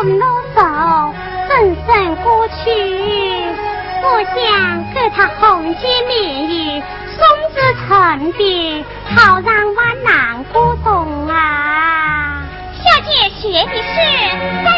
臣，长风怒手，人身过去。我想给他红巾棉衣，送子成的，好让万难过冬啊！小姐，学的是，在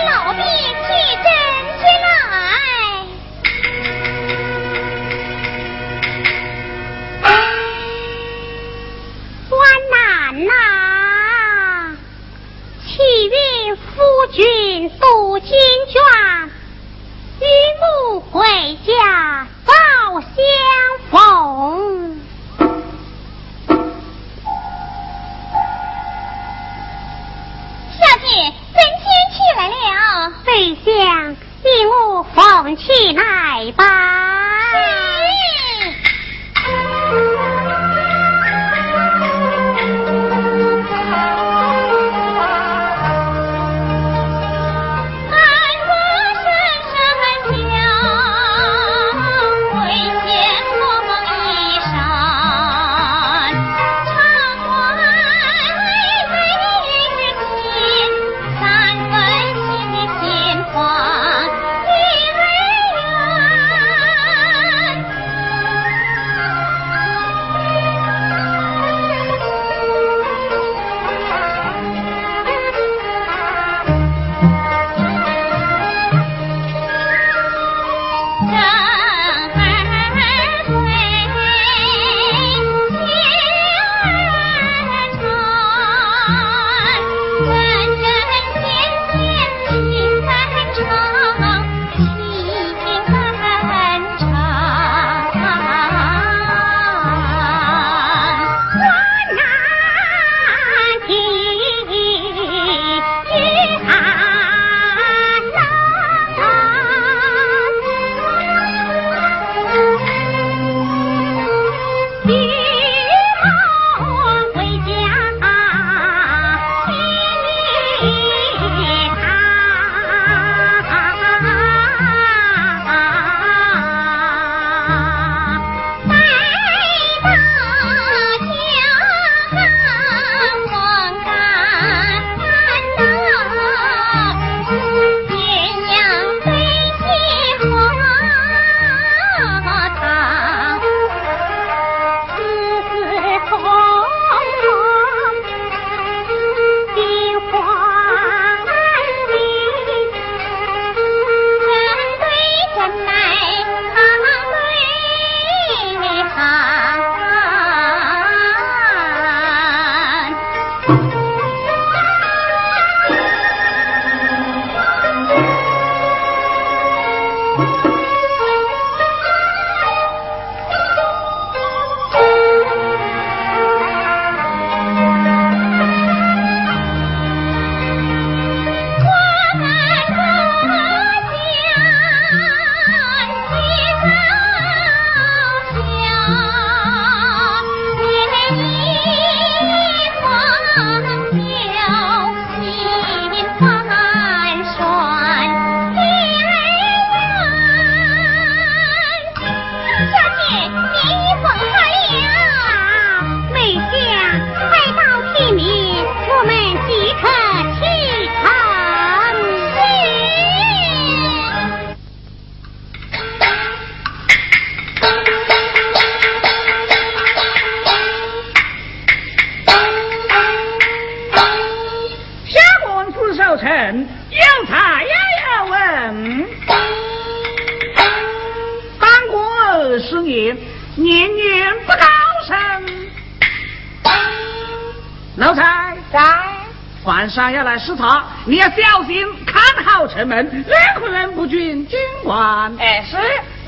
上要来视察，你要小心看好城门，任何人不准进关。哎，是。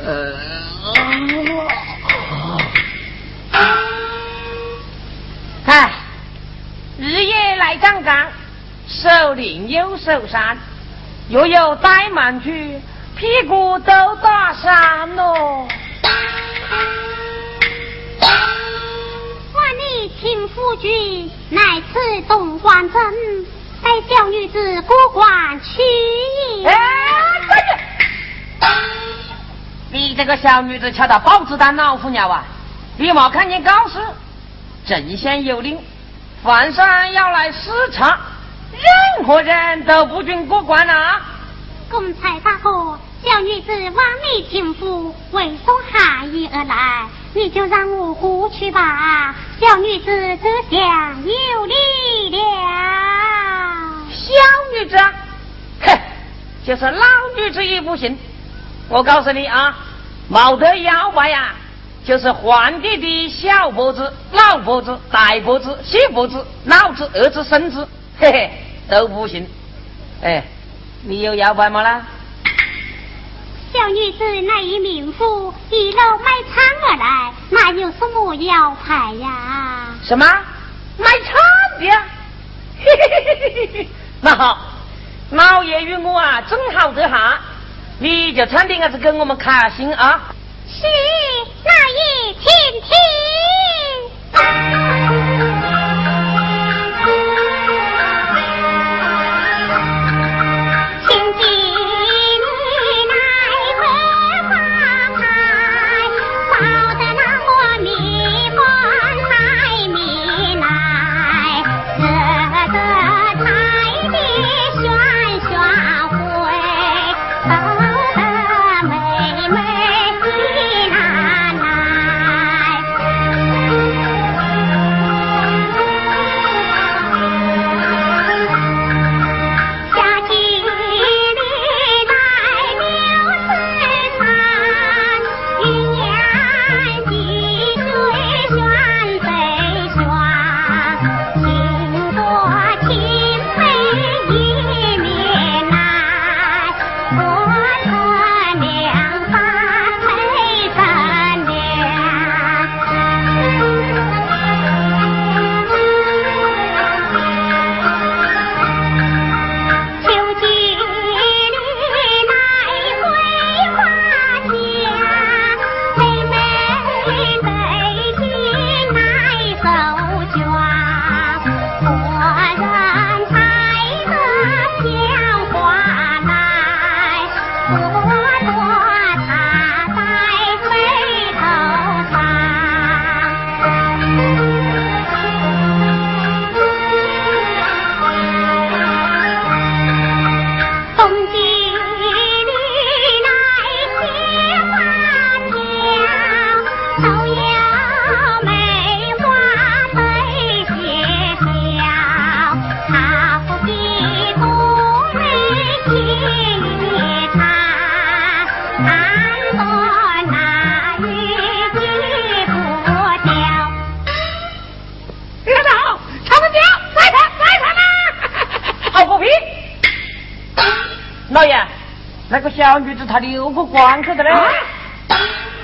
呃。哎，日夜来站岗，守灵又手山，又有怠慢去，屁股都打伤喽。万里秦夫君，乃此东关镇。带小女子过关去也。哎，你这个小女子敲到豹子胆老虎鸟啊！你没看见告示？镇县有令，凡山要来视察，任何人都不准过关啊！公差大哥，小女子望你情妇为送寒衣而来，你就让我过去吧。小女子这厢有礼了。小女子，哼，就是老女子也不行。我告诉你啊，没得妖怪呀，就是皇帝的小脖子、老脖子、大脖子、细脖子、老子、儿子、孙子，嘿嘿，都不行。哎，你有妖怪吗啦？小女子乃一民妇，一路卖唱而来，哪有什么要牌呀？什么？卖唱的？嘿嘿嘿嘿嘿嘿。那好，老爷与我啊，正好得哈。你就唱点伢子给我们开心啊！是，那也请听。那个小女子她留过关口的嘞，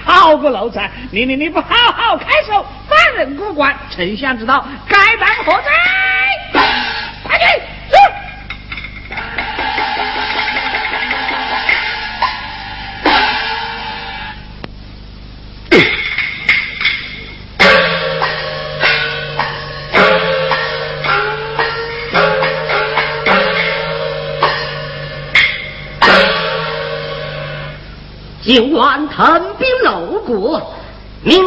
好个奴才！你你你不好好看守，放人过关，丞相知道该当何罪？快去！今晚腾兵路过，明。